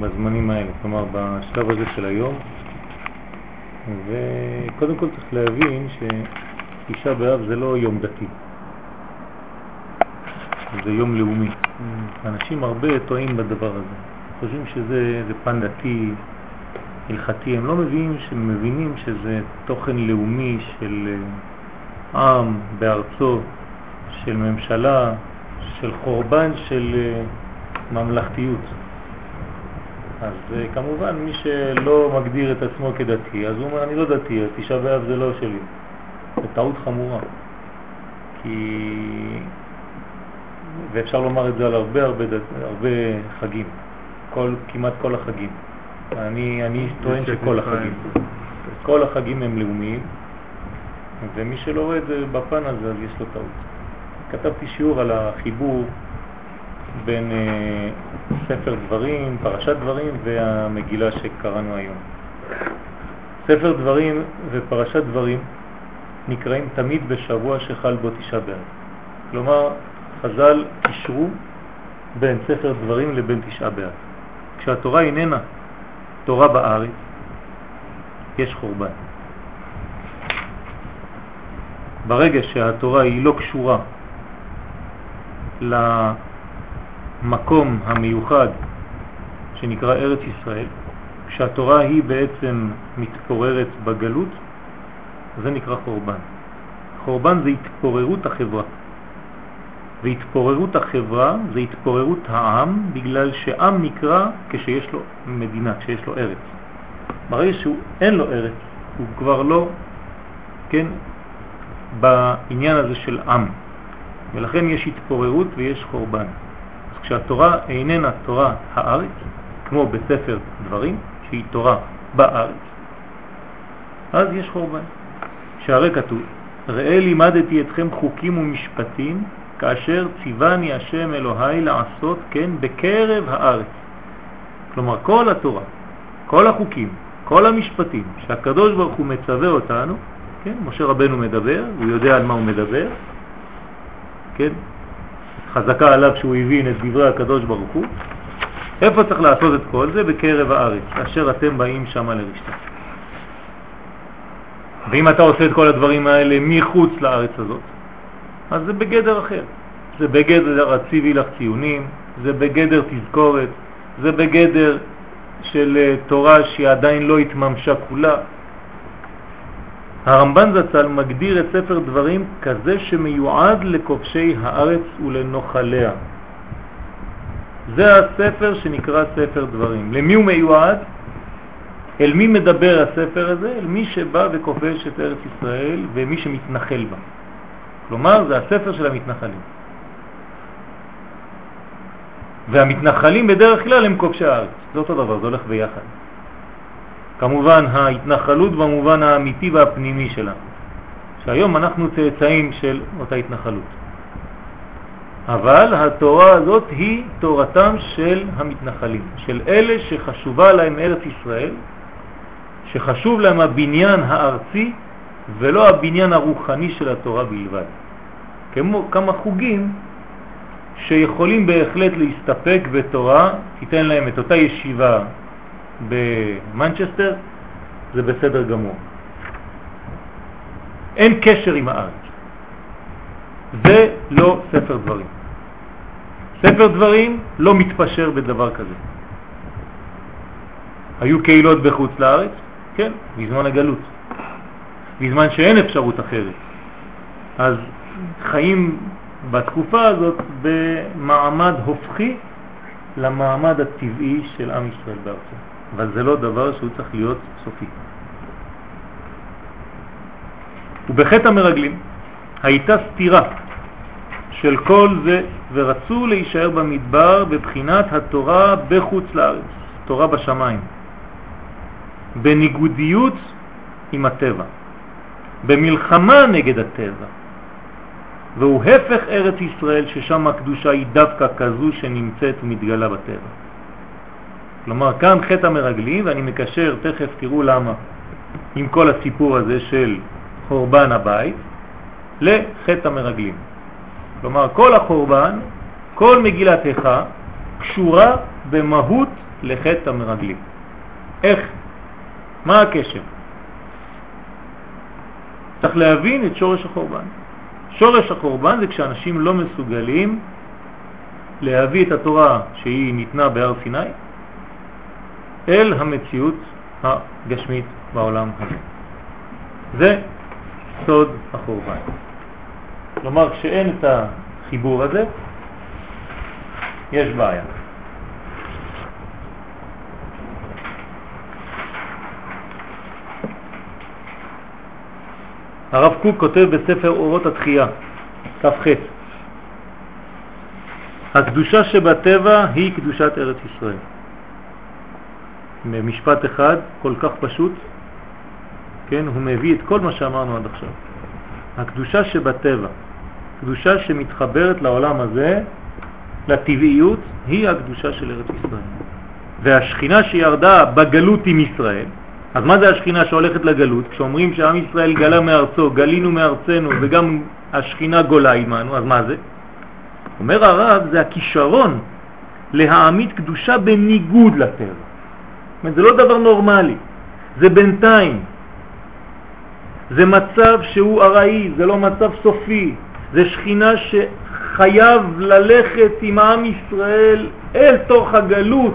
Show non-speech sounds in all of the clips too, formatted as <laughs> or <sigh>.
בזמנים האלה, כלומר בשלב הזה של היום. וקודם כל צריך להבין שתשעה באב זה לא יום דתי, זה יום לאומי. Mm. אנשים הרבה טועים בדבר הזה, חושבים שזה פן דתי, הלכתי, הם לא מבינים, שהם מבינים שזה תוכן לאומי של אה, עם בארצו, של ממשלה, של חורבן של אה, ממלכתיות. אז אה, כמובן מי שלא מגדיר את עצמו כדתי, אז הוא אומר אני לא דתי, תשעה באב זה לא שלי. זו טעות חמורה. כי... ואפשר לומר את זה על הרבה הרבה, הרבה חגים, כל, כמעט כל החגים. אני, אני טוען שכל החגים. כל החגים הם לאומיים, ומי שלא רואה את זה בפן הזה, אז יש לו טעות. כתבתי שיעור על החיבור בין אה, ספר דברים, פרשת דברים והמגילה שקראנו היום. ספר דברים ופרשת דברים נקראים תמיד בשבוע שחל בו תשעה באב. כלומר, חז"ל קישרו בין ספר דברים לבין תשעה באב. כשהתורה איננה תורה בארץ, יש חורבן. ברגע שהתורה היא לא קשורה למקום המיוחד שנקרא ארץ ישראל, כשהתורה היא בעצם מתפוררת בגלות, זה נקרא חורבן. חורבן זה התפוררות החברה. והתפוררות החברה זה התפוררות העם בגלל שעם נקרא כשיש לו מדינה, כשיש לו ארץ. ברגע שהוא אין לו ארץ, הוא כבר לא, כן, בעניין הזה של עם. ולכן יש התפוררות ויש חורבן. כשהתורה איננה תורה הארץ, כמו בספר דברים, שהיא תורה בארץ, אז יש חורבן. שהרי כתוב, ראה לימדתי אתכם חוקים ומשפטים כאשר ציווני השם אלוהי לעשות כן בקרב הארץ. כלומר, כל התורה, כל החוקים, כל המשפטים שהקדוש ברוך הוא מצווה אותנו, כן, משה רבנו מדבר, הוא יודע על מה הוא מדבר, כן, חזקה עליו שהוא הבין את דברי הקדוש ברוך הוא, איפה צריך לעשות את כל זה? בקרב הארץ, אשר אתם באים שם לרשתה. ואם אתה עושה את כל הדברים האלה מחוץ לארץ הזאת, אז זה בגדר אחר. זה בגדר הציבי לך ציונים, זה בגדר תזכורת, זה בגדר של אה, תורה שהיא עדיין לא התממשה כולה. הרמב"ן זצ"ל מגדיר את ספר דברים כזה שמיועד לכובשי הארץ ולנוחליה. זה הספר שנקרא ספר דברים. למי הוא מיועד? אל מי מדבר הספר הזה? אל מי שבא וכובש את ארץ ישראל ומי שמתנחל בה. כלומר, זה הספר של המתנחלים. והמתנחלים בדרך כלל הם כובשי הארץ. זה אותו דבר, זה הולך ביחד. כמובן ההתנחלות במובן האמיתי והפנימי שלה, שהיום אנחנו צאצאים של אותה התנחלות. אבל התורה הזאת היא תורתם של המתנחלים, של אלה שחשובה להם ארץ ישראל, שחשוב להם הבניין הארצי ולא הבניין הרוחני של התורה בלבד. כמו כמה חוגים שיכולים בהחלט להסתפק בתורה, תיתן להם את אותה ישיבה במנצ'סטר, זה בסדר גמור. אין קשר עם הארץ. זה לא ספר דברים. ספר דברים לא מתפשר בדבר כזה. היו קהילות בחוץ לארץ, כן, בזמן הגלות, בזמן שאין אפשרות אחרת. אז חיים בתקופה הזאת במעמד הופכי למעמד הטבעי של עם ישראל בארצו. אבל זה לא דבר שהוא צריך להיות סופי. ובחטא המרגלים הייתה סתירה של כל זה ורצו להישאר במדבר בבחינת התורה בחוץ לארץ, תורה בשמיים, בניגודיות עם הטבע, במלחמה נגד הטבע, והוא הפך ארץ ישראל ששם הקדושה היא דווקא כזו שנמצאת ומתגלה בטבע. כלומר, כאן חטא המרגלים, ואני מקשר, תכף תראו למה, עם כל הסיפור הזה של חורבן הבית, לחטא המרגלים. כלומר, כל החורבן, כל מגילת איכה, קשורה במהות לחטא המרגלים. איך? מה הקשר? צריך להבין את שורש החורבן. שורש החורבן זה כשאנשים לא מסוגלים להביא את התורה שהיא ניתנה בהר סיני אל המציאות הגשמית בעולם הזה. זה סוד החורבן. כלומר, כשאין את החיבור הזה, יש בעיה. הרב קוק כותב בספר אורות התחייה, כ"ח: הקדושה שבטבע היא קדושת ארץ ישראל. במשפט אחד, כל כך פשוט, כן, הוא מביא את כל מה שאמרנו עד עכשיו. הקדושה שבטבע, קדושה שמתחברת לעולם הזה, לטבעיות, היא הקדושה של ארץ ישראל. והשכינה שירדה בגלות עם ישראל, אז מה זה השכינה שהולכת לגלות? כשאומרים שעם ישראל גלה מארצו, גלינו מארצנו וגם השכינה גולה עמנו, אז מה זה? אומר הרב, זה הכישרון להעמיד קדושה בניגוד לטבע. זה לא דבר נורמלי, זה בינתיים. זה מצב שהוא ארעי, זה לא מצב סופי, זה שכינה שחייב ללכת עם העם ישראל אל תוך הגלות.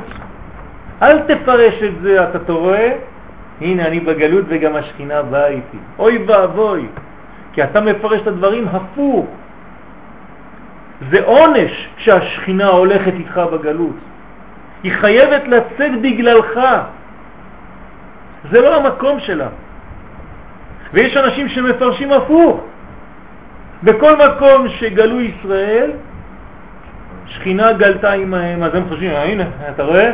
אל תפרש את זה, אתה רואה? הנה אני בגלות וגם השכינה באה איתי. אוי ואבוי, כי אתה מפרש את הדברים הפוך. זה עונש כשהשכינה הולכת איתך בגלות. היא חייבת לצאת בגללך. זה לא המקום שלה. ויש אנשים שמפרשים הפוך. בכל מקום שגלו ישראל, שכינה גלתה עמהם, אז הם חושבים, הנה, אתה רואה?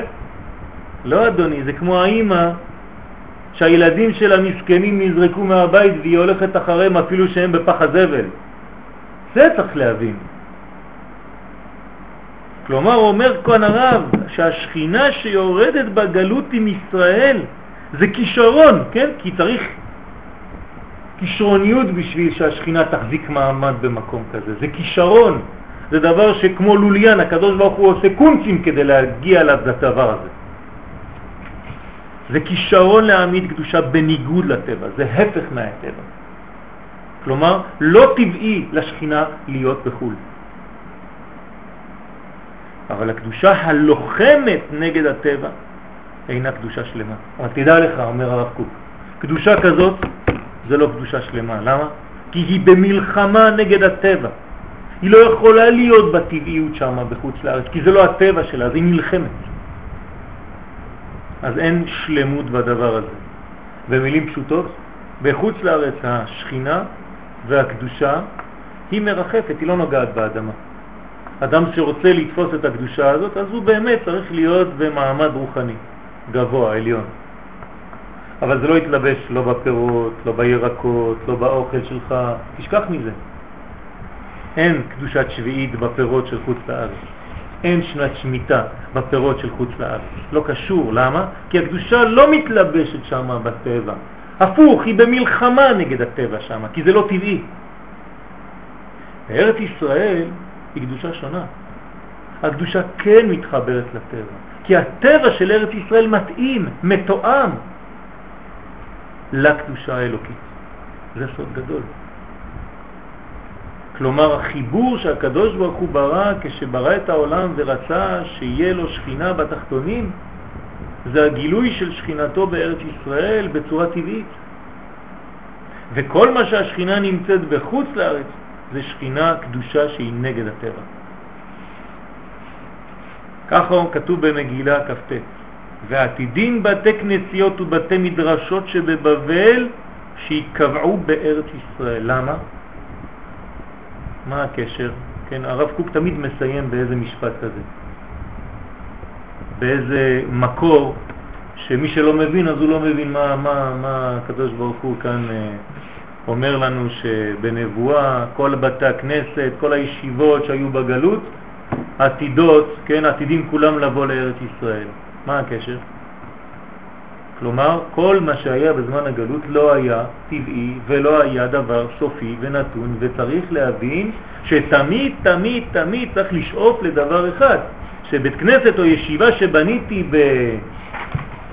לא אדוני, זה כמו האימא שהילדים של המסכנים נזרקו מהבית והיא הולכת אחריהם אפילו שהם בפח הזבל. זה צריך להבין. כלומר, אומר כאן הרב שהשכינה שיורדת בגלות עם ישראל זה כישרון, כן? כי צריך כישרוניות בשביל שהשכינה תחזיק מעמד במקום כזה. זה כישרון, זה דבר שכמו לוליאן, הקדוש ברוך הוא עושה קונצים כדי להגיע לדבר הזה. זה כישרון להעמיד קדושה בניגוד לטבע, זה הפך מהטבע. כלומר, לא טבעי לשכינה להיות בחו"ל. אבל הקדושה הלוחמת נגד הטבע אינה קדושה שלמה. אבל תדע לך, אומר הרב קוק, קדושה כזאת זה לא קדושה שלמה. למה? כי היא במלחמה נגד הטבע. היא לא יכולה להיות בטבעיות שם בחוץ לארץ, כי זה לא הטבע שלה, זה היא נלחמת. אז אין שלמות בדבר הזה. במילים פשוטות, בחוץ לארץ השכינה והקדושה היא מרחפת, היא לא נוגעת באדמה. אדם שרוצה לתפוס את הקדושה הזאת, אז הוא באמת צריך להיות במעמד רוחני, גבוה, עליון. אבל זה לא יתלבש לא בפירות, לא בירקות, לא באוכל שלך, תשכח מזה. אין קדושת שביעית בפירות של חוץ לארץ. אין שנת שמיטה בפירות של חוץ לארץ. לא קשור. למה? כי הקדושה לא מתלבשת שם בטבע. הפוך, היא במלחמה נגד הטבע שם, כי זה לא טבעי. בארץ ישראל היא קדושה שונה. הקדושה כן מתחברת לטבע, כי הטבע של ארץ ישראל מתאים, מתואם לקדושה האלוקית. זה סוד גדול. כלומר, החיבור שהקדוש ברוך הוא ברא כשברא את העולם ורצה שיהיה לו שכינה בתחתונים, זה הגילוי של שכינתו בארץ ישראל בצורה טבעית. וכל מה שהשכינה נמצאת בחוץ לארץ זה שכינה קדושה שהיא נגד הטבע. ככה כתוב במגילה כ"ט: ועתידים בתי כנסיות ובתי מדרשות שבבבל שיקבעו בארץ ישראל. למה? מה הקשר? כן, הרב קוק תמיד מסיים באיזה משפט כזה, באיזה מקור שמי שלא מבין אז הוא לא מבין מה, מה, מה הקדוש ברוך הוא כאן אה, אומר לנו שבנבואה כל בתי הכנסת, כל הישיבות שהיו בגלות, עתידות, כן, עתידים כולם לבוא לארץ ישראל. מה הקשר? כלומר, כל מה שהיה בזמן הגלות לא היה טבעי ולא היה דבר סופי ונתון, וצריך להבין שתמיד, תמיד, תמיד צריך לשאוף לדבר אחד, שבית כנסת או ישיבה שבניתי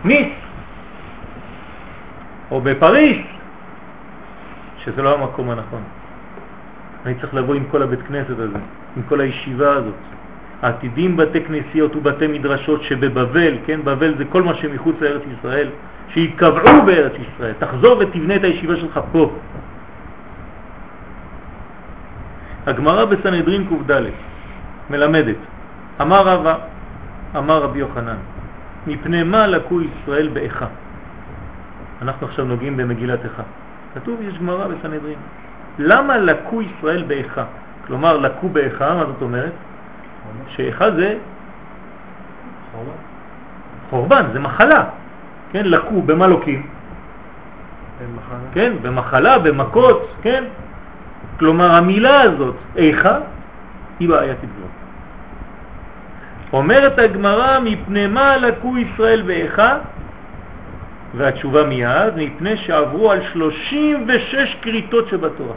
בניס או בפריס, שזה לא המקום הנכון. אני צריך לבוא עם כל הבית כנסת הזה, עם כל הישיבה הזאת. עתידים בתי כנסיות ובתי מדרשות שבבבל, כן, בבל זה כל מה שמחוץ לארץ ישראל, שיתקבעו בארץ ישראל. תחזור ותבנה את הישיבה שלך פה. הגמרא בסנהדרין קד מלמדת, אמר רבא, אמר רבי יוחנן, מפני מה לקו ישראל באיכה? אנחנו עכשיו נוגעים במגילת איכה. כתוב, יש גמרא בסנהדרין. למה לקו ישראל באיכה? כלומר, לקו באיכה, מה זאת אומרת? שאיכה זה חורבן, זה מחלה. כן, לקו, במה לוקים? כן, במחלה, במכות, כן? כלומר, המילה הזאת, איכה, היא בעייתית מאוד. אומרת הגמרא, מפני מה לקו ישראל באיכה? והתשובה מיד, מפני שעברו על 36 קריטות שבתורה.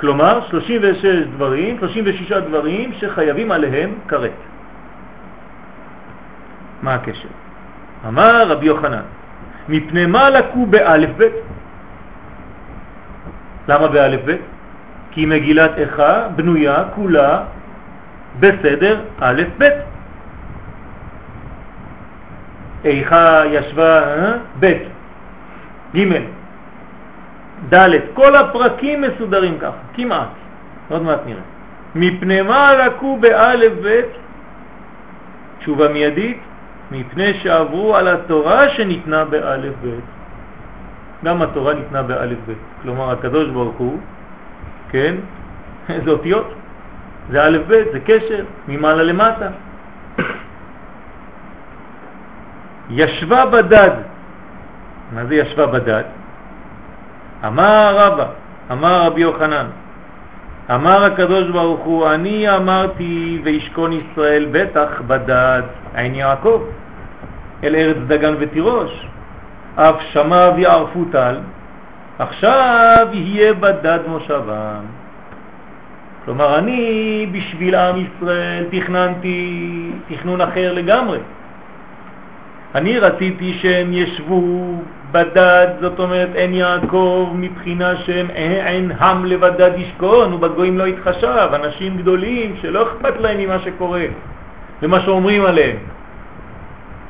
כלומר, 36 דברים, 36 דברים שחייבים עליהם כרת. מה הקשר? אמר רבי יוחנן, מפני מה לקו באלף בית? למה באלף בית? כי מגילת איכה בנויה כולה בסדר א' ב'. איכה ישבה אה? ב', ג', ד', כל הפרקים מסודרים ככה, כמעט, עוד מעט נראה. מפני מה לקו באלף ב', תשובה מיידית, מפני שעברו על התורה שניתנה באלף ב'. גם התורה ניתנה באלף ב', כלומר הקדוש ברוך הוא, כן, <laughs> זה אותיות, זה א' ב', זה קשר, ממעלה למטה. ישבה בדד, מה זה ישבה בדד? אמר רבא, אמר רבי יוחנן, אמר הקדוש ברוך הוא, אני אמרתי וישכון ישראל בטח בדד עין יעקב, אל ארץ דגן ותירוש, אף שמע ויערפו טל, עכשיו יהיה בדד מושבם. כלומר, אני בשביל עם ישראל תכננתי תכנון אחר לגמרי. אני רציתי שהם ישבו בדד, זאת אומרת אין יעקב מבחינה שהם אין עם לבדד ישכון ובגויים לא יתחשב, אנשים גדולים שלא אכפת להם ממה שקורה ומה שאומרים עליהם.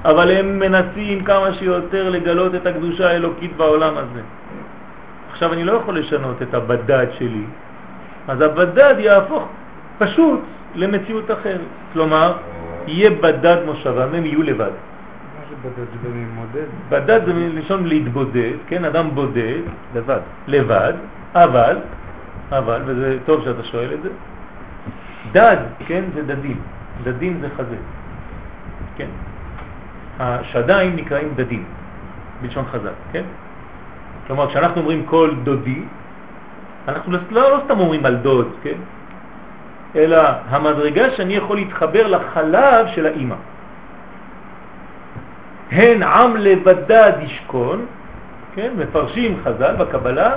אבל הם מנסים כמה שיותר לגלות את הקדושה האלוקית בעולם הזה. עכשיו אני לא יכול לשנות את הבדד שלי, אז הבדד יהפוך פשוט למציאות אחרת. כלומר, יהיה בדד מושבם, הם יהיו לבד. בדד זה מלשון להתבודד, כן, אדם בודד, לבד, לבד, אבל, אבל, וזה טוב שאתה שואל את זה, דד, כן, זה דדים, דדים זה חזה, כן, השדיים נקראים דדים, בלשון חזק, כן, כלומר כשאנחנו אומרים כל דודי, אנחנו לא, לא, לא סתם אומרים על דוד, כן, אלא המדרגה שאני יכול להתחבר לחלב של האימא. הן עם לבדד ישכון, כן, מפרשים חז"ל בקבלה,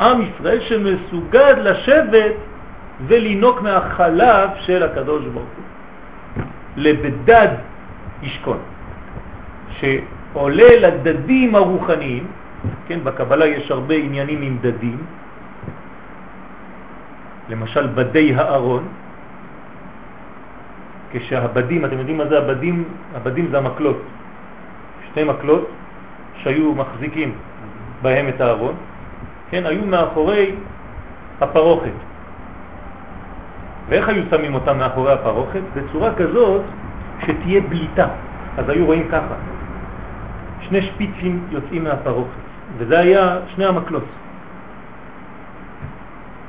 עם ישראל שמסוגד לשבת ולינוק מהחלב של הקדוש ברוך הוא. לבדד ישכון, שעולה לדדים הרוחניים, כן, בקבלה יש הרבה עניינים עם דדים, למשל בדי הארון, כשהבדים, אתם יודעים מה זה הבדים? הבדים זה המקלות, שתי מקלות שהיו מחזיקים בהם את הארון, כן, היו מאחורי הפרוכת. ואיך היו שמים אותם מאחורי הפרוכת? בצורה כזאת שתהיה בליטה. אז היו רואים ככה, שני שפיצים יוצאים מהפרוכת, וזה היה שני המקלות.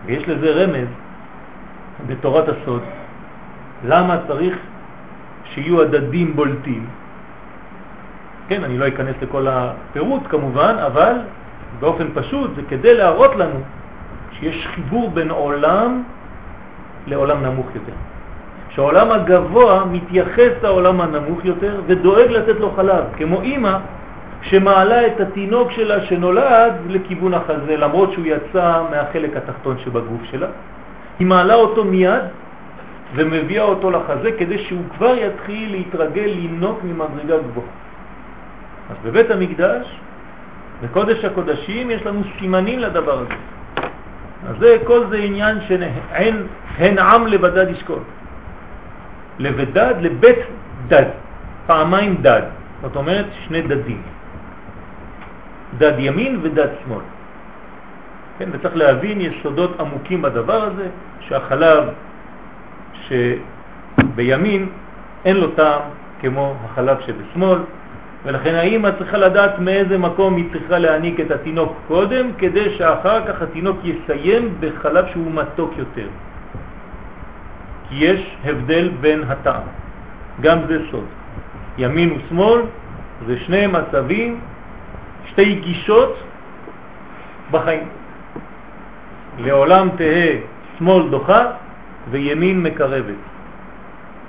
ויש לזה רמז בתורת הסוד, למה צריך שיהיו הדדים בולטים, כן, אני לא אכנס לכל הפירוט כמובן, אבל באופן פשוט זה כדי להראות לנו שיש חיבור בין עולם לעולם נמוך יותר. שהעולם הגבוה מתייחס לעולם הנמוך יותר ודואג לתת לו חלב, כמו אימא שמעלה את התינוק שלה שנולד לכיוון החזה, למרות שהוא יצא מהחלק התחתון שבגוף שלה. היא מעלה אותו מיד ומביאה אותו לחזה כדי שהוא כבר יתחיל להתרגל לינוק ממדרגה גבוהה. אז בבית המקדש, בקודש הקודשים, יש לנו סימנים לדבר הזה. אז זה, כל זה עניין שהן עם לבדד ישקול. לבדד, לבית דד, פעמיים דד, זאת אומרת שני דדים. דד ימין ודד שמאל. כן, וצריך להבין יסודות עמוקים בדבר הזה, שהחלב שבימין אין לו טעם כמו החלב שבשמאל, ולכן האמא צריכה לדעת מאיזה מקום היא צריכה להעניק את התינוק קודם, כדי שאחר כך התינוק יסיים בחלב שהוא מתוק יותר. כי יש הבדל בין הטעם. גם זה סוד. ימין ושמאל זה שני מצבים, שתי גישות בחיים. לעולם תהה שמאל דוחה וימין מקרבת.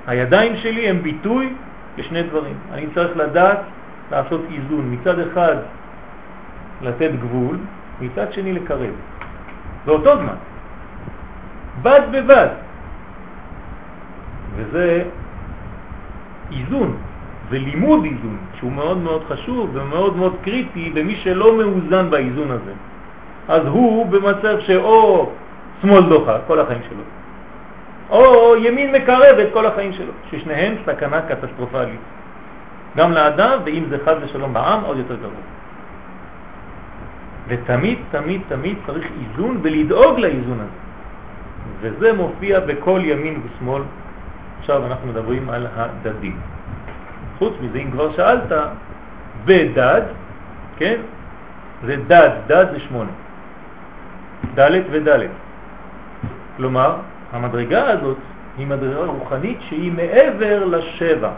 הידיים שלי הם ביטוי לשני דברים. אני צריך לדעת לעשות איזון. מצד אחד לתת גבול, מצד שני לקרב. באותו זמן. בד בבד. וזה איזון ולימוד איזון, שהוא מאוד מאוד חשוב ומאוד מאוד קריטי למי שלא מאוזן באיזון הזה. אז הוא במצב שאו שמאל דוחה כל החיים שלו, או ימין מקרב את כל החיים שלו, ששניהם סכנה קטסטרופלית. גם לאדם, ואם זה חד ושלום בעם, עוד יותר גרוע. ותמיד, תמיד, תמיד צריך איזון ולדאוג לאיזון הזה. וזה מופיע בכל ימין ושמאל. עכשיו אנחנו מדברים על הדדים. חוץ מזה, אם כבר שאלת, בדד, כן? זה דד, דד זה שמונה. ד' וד'. כלומר, המדרגה הזאת היא מדרגה רוחנית שהיא מעבר לשבע.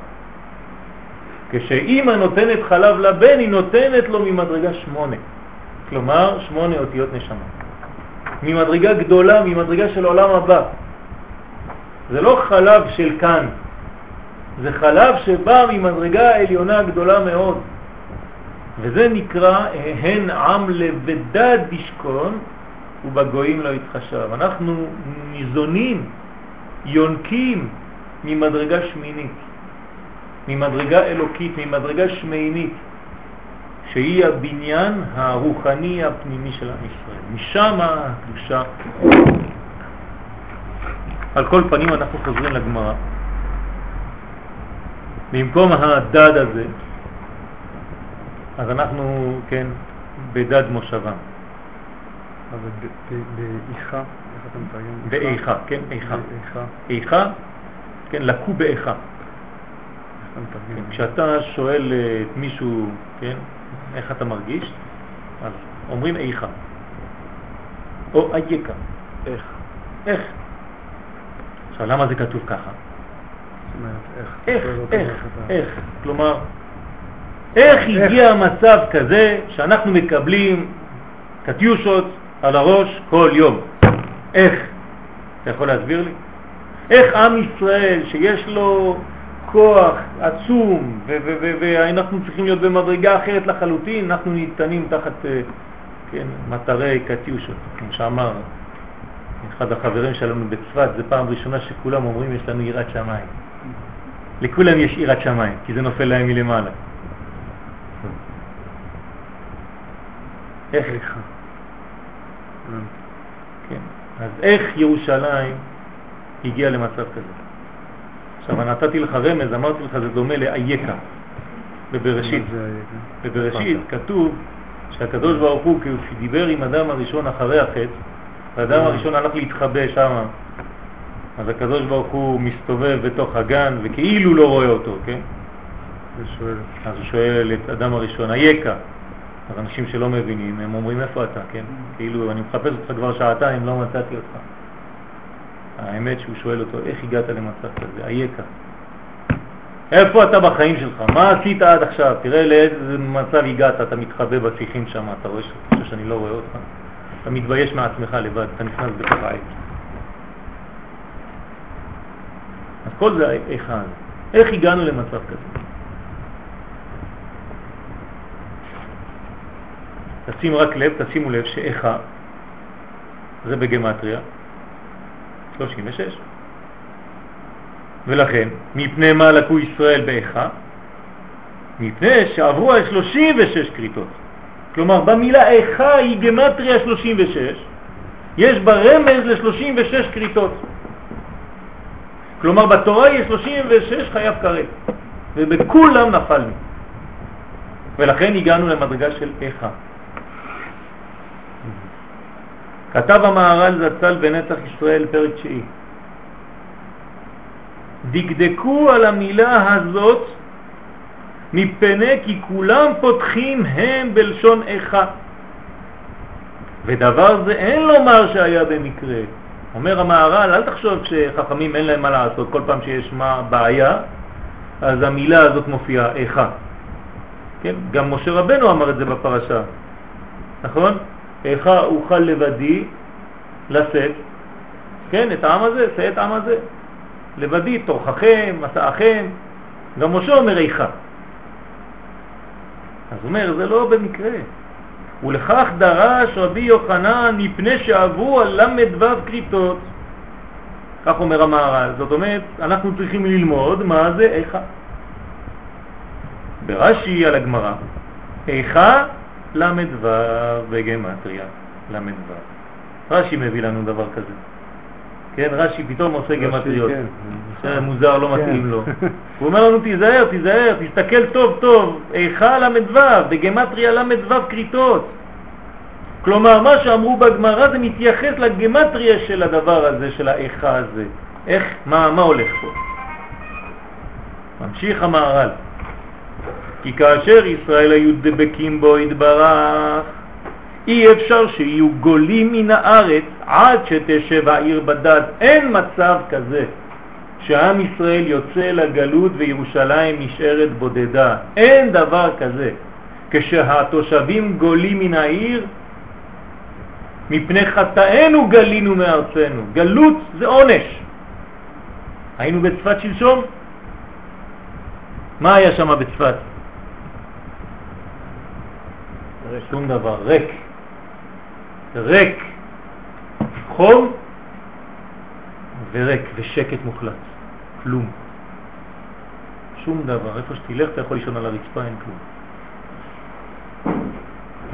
כשאימא נותנת חלב לבן, היא נותנת לו ממדרגה שמונה. כלומר, שמונה אותיות נשמה. ממדרגה גדולה, ממדרגה של עולם הבא. זה לא חלב של כאן, זה חלב שבא ממדרגה העליונה גדולה מאוד. וזה נקרא הן עם לבדד ישכון ובגויים לא יתחשב. אנחנו ניזונים, יונקים ממדרגה שמינית. ממדרגה אלוקית, ממדרגה שמינית, שהיא הבניין הרוחני הפנימי של עם ישראל. משם הקדושה. על כל פנים אנחנו חוזרים לגמרא. במקום הדד הזה, אז אנחנו, כן, בדד מושבה. אבל באיכה, איך אתה מתרגם? באיכה, כן, איכה. איכה, כן, לקו באיכה. כשאתה שואל אה, את מישהו, כן, איך אתה מרגיש, אז אומרים איכה. או אייקה. איך. איך. עכשיו, למה זה כתוב ככה? איך, איך, איך, כלומר, איך הגיע מצב כזה שאנחנו מקבלים קטיושות על הראש כל יום? איך? אתה יכול להסביר לי? איך עם ישראל שיש לו כוח עצום ואנחנו צריכים להיות במדרגה אחרת לחלוטין, אנחנו ניתנים תחת אה, כן, מטרי קטיושות, כמו שאמר אחד החברים שלנו בצפת, זה פעם ראשונה שכולם אומרים יש לנו יראת שמיים. לכולם יש יראת שמיים, כי זה נופל להם מלמעלה. איך? כן. אז איך ירושלים הגיעה למצב כזה? עכשיו, נתתי לך רמז, אמרתי לך, זה דומה לאייקה בבראשית. בבראשית כתוב שהקדוש ברוך הוא, כשהוא דיבר עם אדם הראשון אחרי החטא, האדם הראשון הלך להתחבא שם, אז הקדוש ברוך הוא מסתובב בתוך הגן וכאילו לא רואה אותו, כן? אז הוא שואל את אדם הראשון, אייכה? אז אנשים שלא מבינים, הם אומרים איפה אתה, כן? כאילו אני מחפש אותך כבר שעתיים, לא מצאתי אותך. האמת שהוא שואל אותו, איך הגעת למצב כזה? אייכה? איפה אתה בחיים שלך? מה עשית עד עכשיו? תראה לאיזה מצב הגעת, אתה מתחבא בשיחים שם, אתה רואה שאני לא רואה אותך? אתה מתבייש מעצמך לבד, אתה נכנס בתוך העץ. אז כל זה אחד. איך הגענו למצב כזה? תשימו רק לב, תשימו לב שאיכה זה בגמטריה 36. ולכן, מפני מה לקו ישראל באיכה? מפני שעברו על 36 קריטות. כלומר, במילה איכה היא גמטריה 36, יש בה רמז ל-36 קריטות. כלומר, בתורה יש 36 חייב קרב, ובכולם נפלנו. ולכן הגענו למדרגה של איכה. כתב המהר"ל זצ"ל בנצח ישראל, פרק תשיעי. דקדקו על המילה הזאת מפני כי כולם פותחים הם בלשון איכה. ודבר זה אין לומר שהיה במקרה. אומר המהר"ל, אל תחשוב שחכמים אין להם מה לעשות, כל פעם שיש מה בעיה, אז המילה הזאת מופיעה איכה. כן? גם משה רבנו אמר את זה בפרשה, נכון? איכה אוכל לבדי לשאת, כן, את העם הזה, שא את העם הזה, לבדי, תורככם, מסעכם, גם משה אומר איכה. אז הוא אומר, זה לא במקרה. ולכך דרש רבי יוחנן מפני שעברו על ל"ו קריטות. כך אומר המהר"ל. זאת אומרת, אנחנו צריכים ללמוד מה זה איכה. ברש"י על הגמרא, איכה ל"ו בגמטריה ל"ו. רש"י מביא לנו דבר כזה. כן, רש"י פתאום עושה גמטריות. כן, זה מוזר, לא מתאים לו. <laughs> הוא אומר לנו, תיזהר, תיזהר, תסתכל טוב טוב, איכה ל"ו, בגמטריה ל"ו קריטות. כלומר, מה שאמרו בגמרא זה מתייחס לגמטריה של הדבר הזה, של האיכה הזה. איך, מה, מה הולך פה? ממשיך המהר"ל. כי כאשר ישראל היו דבקים בו התברך, אי אפשר שיהיו גולים מן הארץ עד שתשב העיר בדד. אין מצב כזה שעם ישראל יוצא לגלות וירושלים נשארת בודדה. אין דבר כזה. כשהתושבים גולים מן העיר, מפני חטאינו גלינו מארצנו. גלות זה עונש. היינו בצפת שלשום? מה היה שם בצפת? שום דבר, ריק. ריק. חום וריק ושקט מוחלט. כלום. שום דבר. איפה שתלך אתה יכול לישון על הרצפה, אין כלום.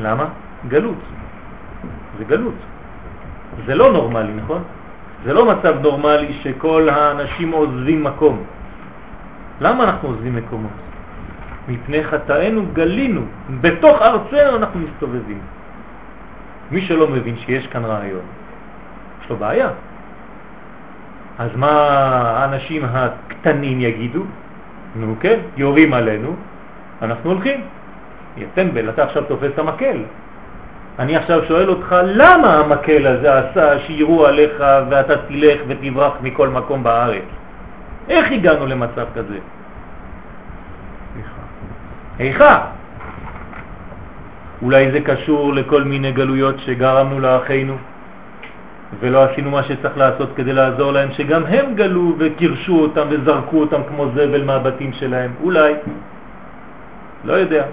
למה? גלות. זה גלות. זה לא נורמלי, נכון? זה לא מצב נורמלי שכל האנשים עוזבים מקום. למה אנחנו עוזבים מקומות? מפני חטאינו גלינו, בתוך ארצנו אנחנו מסתובבים. מי שלא מבין שיש כאן רעיון, יש לו בעיה. אז מה האנשים הקטנים יגידו? נו כן, יורים עלינו, אנחנו הולכים. יא טמבל, אתה עכשיו תופס את המקל. אני עכשיו שואל אותך, למה המקל הזה עשה שירו עליך ואתה תלך ותברח מכל מקום בארץ? איך הגענו למצב כזה? איכה? אולי זה קשור לכל מיני גלויות שגרמנו לאחינו ולא עשינו מה שצריך לעשות כדי לעזור להם, שגם הם גלו וקירשו אותם וזרקו אותם כמו זבל מהבתים שלהם. אולי, לא יודע.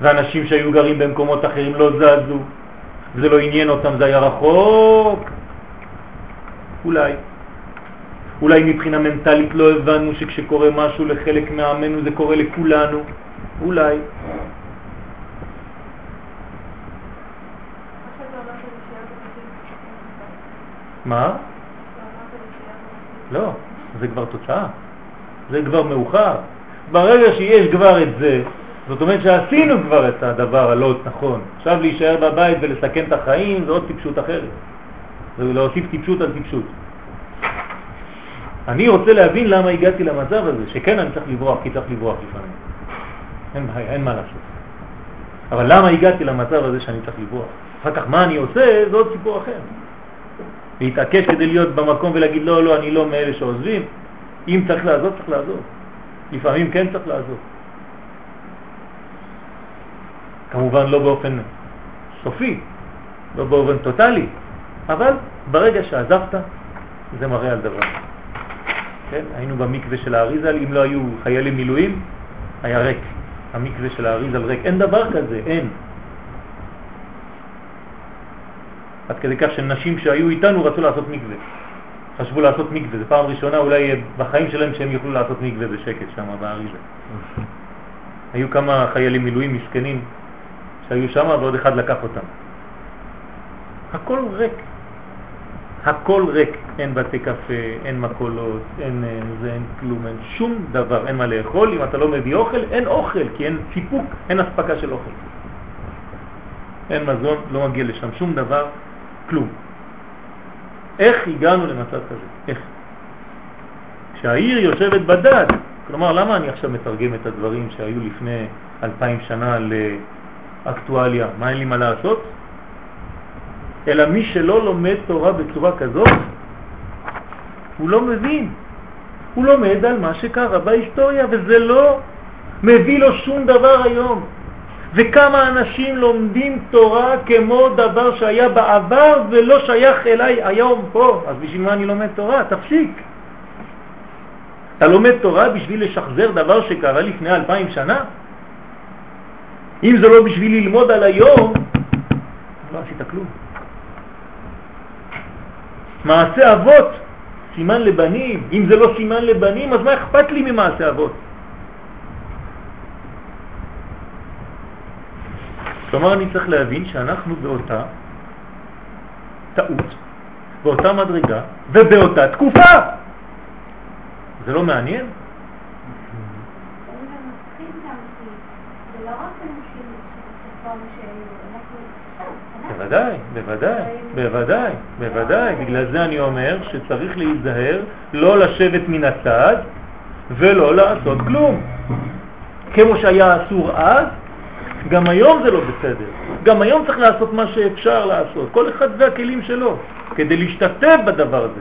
ואנשים שהיו גרים במקומות אחרים לא זזו, זה לא עניין אותם, זה היה רחוק. אולי. אולי מבחינה מנטלית לא הבנו שכשקורה משהו לחלק מעמנו זה קורה לכולנו. אולי. מה? לא, זה כבר תוצאה. זה כבר מאוחר. ברגע שיש כבר את זה, זאת אומרת שעשינו כבר את הדבר הלא נכון. עכשיו להישאר בבית ולסכן את החיים זה עוד טיפשות אחרת. זה להוסיף טיפשות על טיפשות. אני רוצה להבין למה הגעתי למצב הזה, שכן אני צריך לברוח, כי צריך לברוח לפעמים. אין אין מה לעשות. אבל למה הגעתי למצב הזה שאני צריך לברוח? אחר כך מה אני עושה, זה עוד סיפור אחר. להתעקש כדי להיות במקום ולהגיד לא, לא, אני לא מאלה שעוזבים. אם צריך לעזוב, צריך לעזוב. לפעמים כן צריך לעזוב. כמובן לא באופן סופי, לא באופן טוטלי, אבל ברגע שעזבת, זה מראה על דבר. כן? היינו במקווה של האריזל, אם לא היו חיילי מילואים, היה ריק. המקווה של האריזל ריק. אין דבר כזה, אין. עד כדי כך שנשים שהיו איתנו רצו לעשות מקווה. חשבו לעשות מקווה, זו פעם ראשונה אולי בחיים שלהם שהם יוכלו לעשות מקווה בשקט שם באריזה. <laughs> היו כמה חיילים מילואים מסכנים שהיו שם ועוד אחד לקח אותם. הכל ריק. הכל ריק, אין בתי קפה, אין מקולות, אין אה, זה, אין כלום, אין שום דבר, אין מה לאכול, אם אתה לא מביא אוכל, אין אוכל, כי אין סיפוק, אין אספקה של אוכל. אין מזון, לא מגיע לשם שום דבר, כלום. איך הגענו למצב כזה? איך? כשהעיר יושבת בדד, כלומר, למה אני עכשיו מתרגם את הדברים שהיו לפני אלפיים שנה לאקטואליה? מה אין לי מה לעשות? אלא מי שלא לומד תורה בצורה כזאת, הוא לא מבין. הוא לומד על מה שקרה בהיסטוריה, וזה לא מביא לו שום דבר היום. וכמה אנשים לומדים תורה כמו דבר שהיה בעבר ולא שייך אליי היום פה. אז בשביל מה אני לומד תורה? תפסיק. אתה לומד תורה בשביל לשחזר דבר שקרה לפני אלפיים שנה? אם זה לא בשביל ללמוד על היום, לא עשית כלום. מעשה אבות, סימן לבנים. אם זה לא סימן לבנים, אז מה אכפת לי ממעשה אבות? כלומר, אני צריך להבין שאנחנו באותה טעות, באותה מדרגה ובאותה תקופה. זה לא מעניין? בוודאי, בוודאי, בוודאי, בוודאי. בגלל זה אני אומר שצריך להיזהר לא לשבת מן הצד ולא לעשות כלום. כמו שהיה אסור אז, גם היום זה לא בסדר. גם היום צריך לעשות מה שאפשר לעשות. כל אחד והכלים שלו, כדי להשתתף בדבר הזה.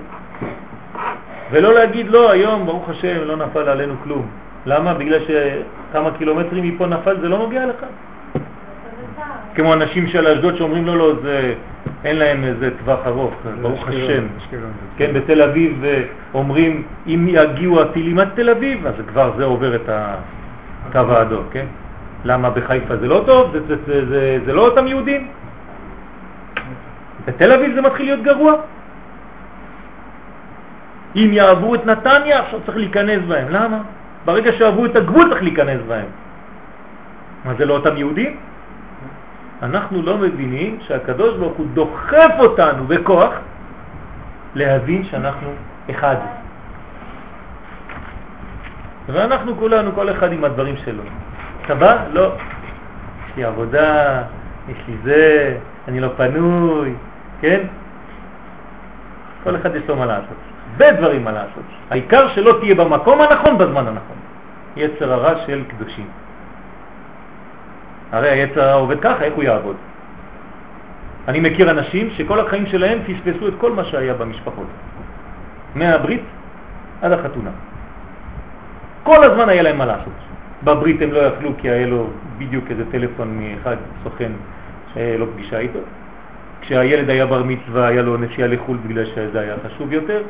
ולא להגיד, לא, היום, ברוך השם, לא נפל עלינו כלום. למה? בגלל שכמה קילומטרים מפה נפל זה לא נוגע לך. כמו אנשים של אשדוד שאומרים לו, לא, זה, אין להם איזה טווח ארוך, ברוך השם. כן, בתל אביב אה, אומרים, אם יגיעו הטילים עד תל אביב, אז כבר זה עובר את הקו האדום, כן? למה בחיפה זה לא טוב? זה, זה, זה, זה, זה לא אותם יהודים? בתל אביב זה מתחיל להיות גרוע. אם יעברו את נתניה, עכשיו צריך להיכנס בהם. למה? ברגע שעברו את הגבול צריך להיכנס בהם. מה זה לא אותם יהודים? אנחנו לא מבינים שהקדוש ברוך הוא דוחף אותנו בכוח להבין שאנחנו אחד. ואנחנו כולנו, כל אחד עם הדברים שלו. אתה בא? לא. יש לי עבודה, יש לי זה, אני לא פנוי, כן? כל אחד יש לו מה לעשות. הרבה דברים מה לעשות. העיקר שלא תהיה במקום הנכון בזמן הנכון. יצר הרע של קדושים. הרי היצר עובד ככה, איך הוא יעבוד? אני מכיר אנשים שכל החיים שלהם פספסו את כל מה שהיה במשפחות. מהברית עד החתונה. כל הזמן היה להם מה לעשות. בברית הם לא יכלו כי היה לו בדיוק איזה טלפון מאחד סוכן שהיה לו פגישה איתו. כשהילד היה בר מצווה היה לו נסיעה לחו"ל בגלל שזה היה חשוב יותר.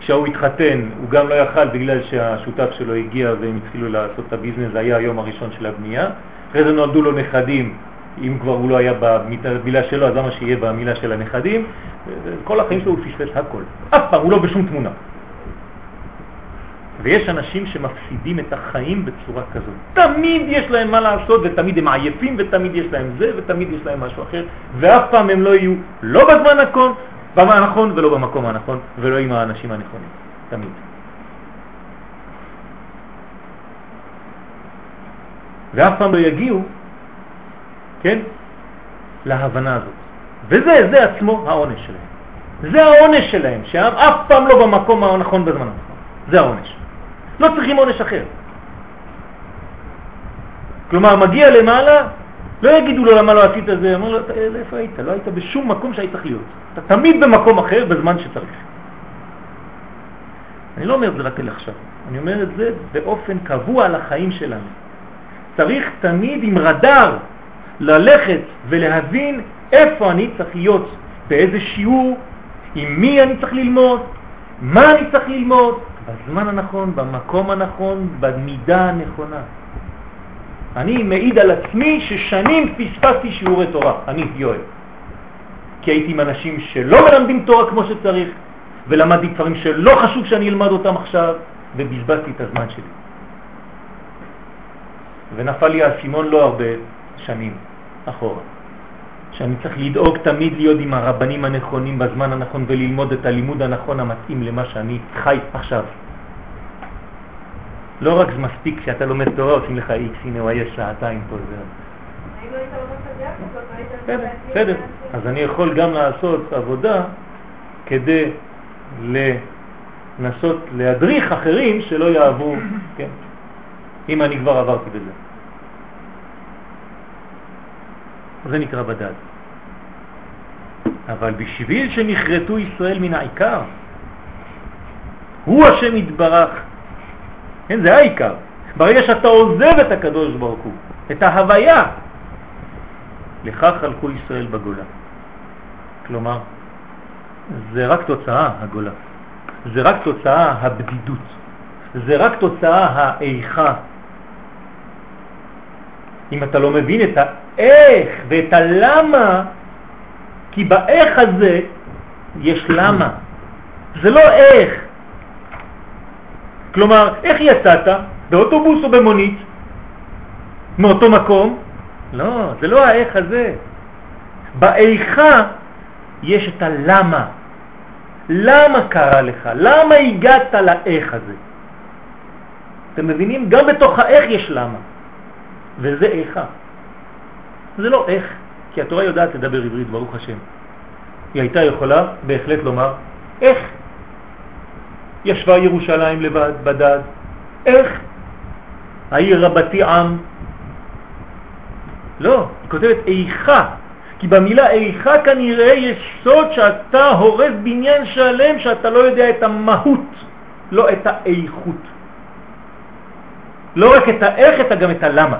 כשהוא התחתן הוא גם לא יכל בגלל שהשותף שלו הגיע והם התחילו לעשות את הביזנס, זה היה היום הראשון של הבנייה. אחרי זה נולדו לו נכדים, אם כבר הוא לא היה במילה שלו אז למה שיהיה במילה של הנכדים? כל החיים שלו הוא פספס הכל. אף פעם הוא לא בשום תמונה. ויש אנשים שמפסידים את החיים בצורה כזאת. תמיד יש להם מה לעשות ותמיד הם עייפים ותמיד יש להם זה ותמיד יש להם משהו אחר ואף פעם הם לא יהיו לא בזמן הנכון, הנכון ולא במקום הנכון ולא עם האנשים הנכונים. תמיד. ואף פעם לא יגיעו, כן, להבנה הזאת. וזה, זה עצמו העונש שלהם. זה העונש שלהם, שהם אף פעם לא במקום הנכון בזמן הנכון. זה העונש. לא צריכים עונש אחר. כלומר, מגיע למעלה, לא יגידו לו למה לא עשית זה, אמר לו, איפה היית? לא היית בשום מקום שהיית צריך להיות. אתה תמיד במקום אחר בזמן שצריך. אני לא אומר את זה רק אל עכשיו, אני אומר את זה באופן קבוע על החיים שלנו. צריך תמיד עם רדאר ללכת ולהבין איפה אני צריך להיות, באיזה שיעור, עם מי אני צריך ללמוד, מה אני צריך ללמוד, בזמן הנכון, במקום הנכון, במידה הנכונה. אני מעיד על עצמי ששנים פספסתי שיעורי תורה, אני יואל. כי הייתי עם אנשים שלא מלמדים תורה כמו שצריך, ולמדתי דברים שלא חשוב שאני אלמד אותם עכשיו, ובזבזתי את הזמן שלי. ונפל לי האסימון לא הרבה שנים אחורה, שאני צריך לדאוג תמיד להיות עם הרבנים הנכונים בזמן הנכון וללמוד את הלימוד הנכון המתאים למה שאני חי עכשיו. לא רק זה מספיק שאתה לומד תורה, עושים לך איקס, הנה הוא היה שעתיים פה, זהו. בסדר, בסדר. אז אני יכול גם לעשות עבודה כדי לנסות להדריך אחרים שלא יעברו, כן, אם אני כבר עברתי בזה. זה נקרא בדד. אבל בשביל שנחרטו ישראל מן העיקר, הוא השם יתברך. כן, זה העיקר. ברגע שאתה עוזב את הקדוש ברוך הוא, את ההוויה, לכך הלכו ישראל בגולה. כלומר, זה רק תוצאה הגולה. זה רק תוצאה הבדידות. זה רק תוצאה האיכה. אם אתה לא מבין את האיך ואת הלמה, כי באיך הזה יש למה. זה לא איך. כלומר, איך יצאת? באוטובוס או במונית? מאותו מקום? לא, זה לא האיך הזה. באיכה יש את הלמה. למה קרה לך? למה הגעת לאיך הזה? אתם מבינים? גם בתוך האיך יש למה. וזה איכה. זה לא איך, כי התורה יודעת לדבר עברית, ברוך השם. היא הייתה יכולה בהחלט לומר איך. ישבה ירושלים לבד, בדד. איך? העיר רבתי עם. לא, היא כותבת איכה, כי במילה איכה כנראה יש סוד שאתה הורס בניין שלם שאתה לא יודע את המהות, לא את האיכות. לא רק את האיך, אתה גם את הלמה.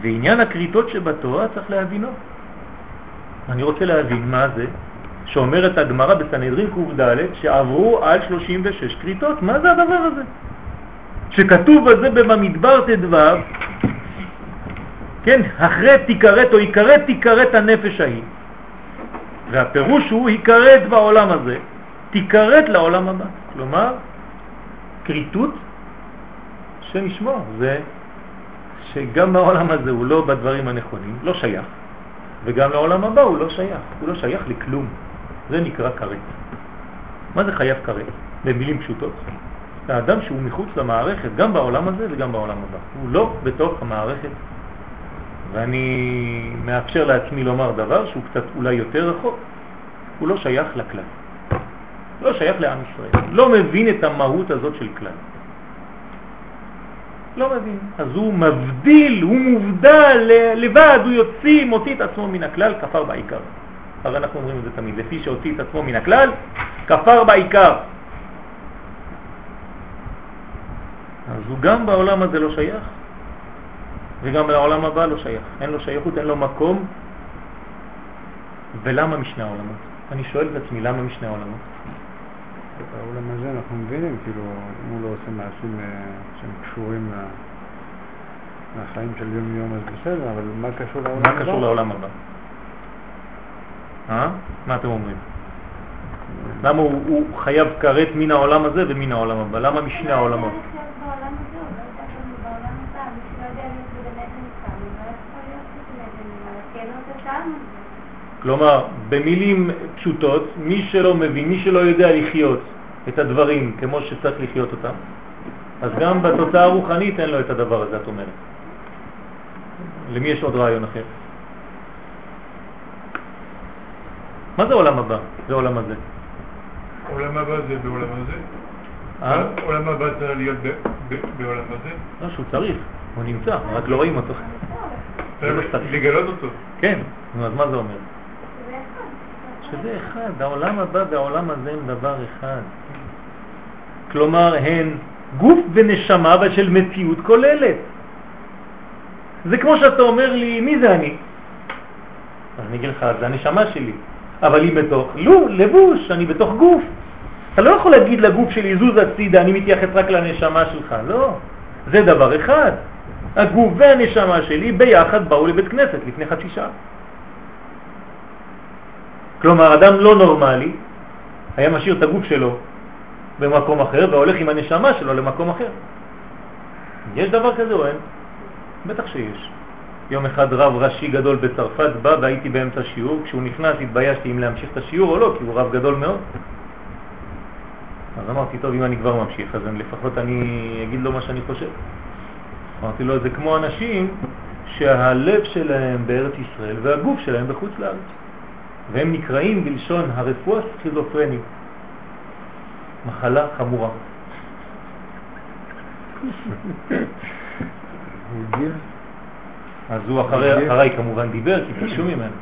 ועניין הקריטות שבתורה צריך להבינו. אני רוצה להבין מה זה שאומרת הגמרא בסנהדרין ק"ד שעברו על 36 קריטות. מה זה הדבר הזה? שכתוב בזה במדבר ט"ו, כן, אחרי תיכרת או ייכרת תיכרת הנפש ההיא. והפירוש הוא ייכרת בעולם הזה, תיכרת לעולם הבא. כלומר, קריטות, שם ישמור, זה שגם בעולם הזה הוא לא בדברים הנכונים, לא שייך, וגם לעולם הבא הוא לא שייך, הוא לא שייך לכלום. זה נקרא כרת. מה זה חייב כרת? במילים פשוטות. האדם שהוא מחוץ למערכת, גם בעולם הזה וגם בעולם הבא. הוא לא בתוך המערכת. ואני מאפשר לעצמי לומר דבר שהוא קצת אולי יותר רחוק. הוא לא שייך לכלל. לא שייך לעם ישראל. לא מבין את המהות הזאת של כלל. לא מבין. אז הוא מבדיל, הוא מובדל לבד, הוא יוציא, מוציא את עצמו מן הכלל, כפר בעיקר. הרי אנחנו אומרים את זה תמיד, לפי שהוציא את עצמו מן הכלל, כפר בעיקר. אז הוא גם בעולם הזה לא שייך, וגם בעולם הבא לא שייך. אין לו שייכות, אין לו מקום. ולמה משני העולמות? אני שואל את עצמי, למה משני העולמות? בעולם הזה אנחנו מבינים, כאילו, אם הוא לא עושה מעשים אה, שהם קשורים לחיים של יום יום אז בסדר, אבל מה קשור לעולם הבא? מה קשור לעולם הבא? אה? מה אתם אומרים? למה הוא, הוא חייב כרת מן העולם הזה ומן העולם הבא? למה משני העולמות? כלומר, במילים פשוטות, מי שלא מבין, מי שלא יודע לחיות את הדברים כמו שצריך לחיות אותם, אז גם בתוצאה הרוחנית אין לו את הדבר הזה, את אומרת. למי יש עוד רעיון אחר? מה זה עולם הבא? זה עולם הזה. עולם הבא זה בעולם הזה? אה? עולם הבא צריך להיות בעולם הזה? לא, שהוא צריך, הוא נמצא, רק לא רואים אותו. לגלות אותו. כן, נו, אז מה זה אומר? שזה אחד, העולם הבא והעולם הזה הם דבר אחד. כלומר, הן גוף ונשמה אבל של מציאות כוללת. זה כמו שאתה אומר לי, מי זה אני? אז אני אגיד לך, זה הנשמה שלי. אבל היא בתוך לו, לבוש, אני בתוך גוף. אתה לא יכול להגיד לגוף שלי, זוז הצידה, אני מתייחס רק לנשמה שלך. לא, זה דבר אחד. הגוף והנשמה שלי ביחד באו לבית כנסת לפני חצי שעה. כלומר, אדם לא נורמלי היה משאיר את הגוף שלו במקום אחר והולך עם הנשמה שלו למקום אחר. יש דבר כזה או אין? בטח שיש. יום אחד רב ראשי גדול בצרפת בא והייתי באמצע שיעור, כשהוא נכנס התביישתי אם להמשיך את השיעור או לא, כי הוא רב גדול מאוד. אז אמרתי, טוב, אם אני כבר ממשיך, אז לפחות אני אגיד לו מה שאני חושב. אמרתי לו, זה כמו אנשים שהלב שלהם בארץ ישראל והגוף שלהם בחוץ לארץ. והם נקראים בלשון הרפואה סכיזופרנית. מחלה חמורה. <laughs> אז הוא אחרי, אחריי כמובן דיבר, כי ביקשו ממנו.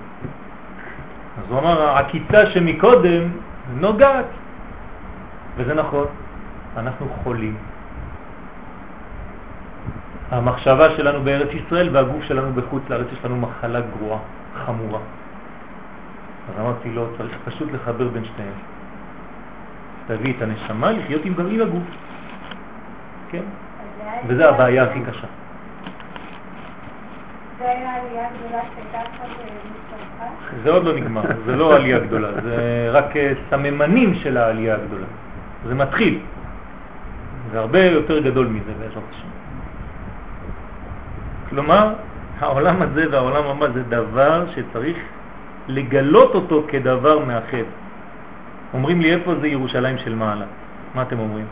אז הוא אמר, העקיצה שמקודם נוגעת. וזה נכון, אנחנו חולים. המחשבה שלנו בארץ ישראל והגוף שלנו בחוץ לארץ, יש לנו מחלה גרועה, חמורה. אז אמרתי לו, צריך פשוט לחבר בין שניהם. תביא את הנשמה לחיות עם גרעין הגוף. כן? וזה הבעיה הכי קשה. זה עוד לא נגמר, זה לא עלייה גדולה, זה רק אה, סממנים של העלייה הגדולה. זה מתחיל. זה הרבה יותר גדול מזה בעזרת השם. כלומר, העולם הזה והעולם הבא זה דבר שצריך לגלות אותו כדבר מאחד. אומרים לי איפה זה ירושלים של מעלה. מה אתם אומרים?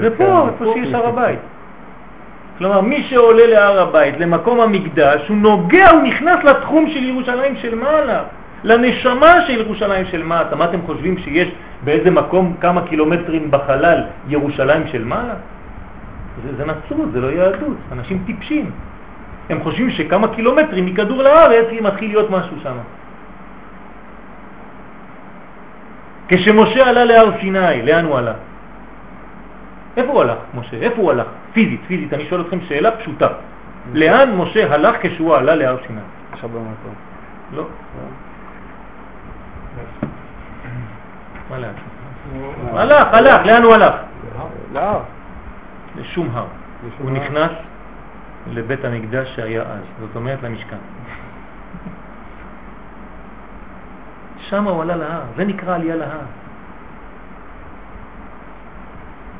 זה פה, איפה שיש הר <laughs> הבית. כלומר, מי שעולה להר הבית, למקום המקדש, הוא נוגע, הוא נכנס לתחום של ירושלים של מעלה, לנשמה של ירושלים של מעלה. מה אתם חושבים שיש באיזה מקום כמה קילומטרים בחלל ירושלים של מעלה? זה, זה נצרות, זה לא יהדות, אנשים טיפשים. הם חושבים שכמה קילומטרים מכדור לארץ מתחיל להיות משהו שם. כשמשה עלה להר סיני, לאן הוא עלה? איפה הוא הלך, משה? איפה הוא הלך? פיזית, פיזית, אני שואל אתכם שאלה פשוטה. לאן משה הלך כשהוא עלה להר סיני? עכשיו במקום. לא. מה לאן? הלך, הלך, לאן הוא הלך? להר. לשום הר. הוא נכנס לבית המקדש שהיה אז, זאת אומרת למשכן. שם הוא עלה להר, זה נקרא עלייה להר.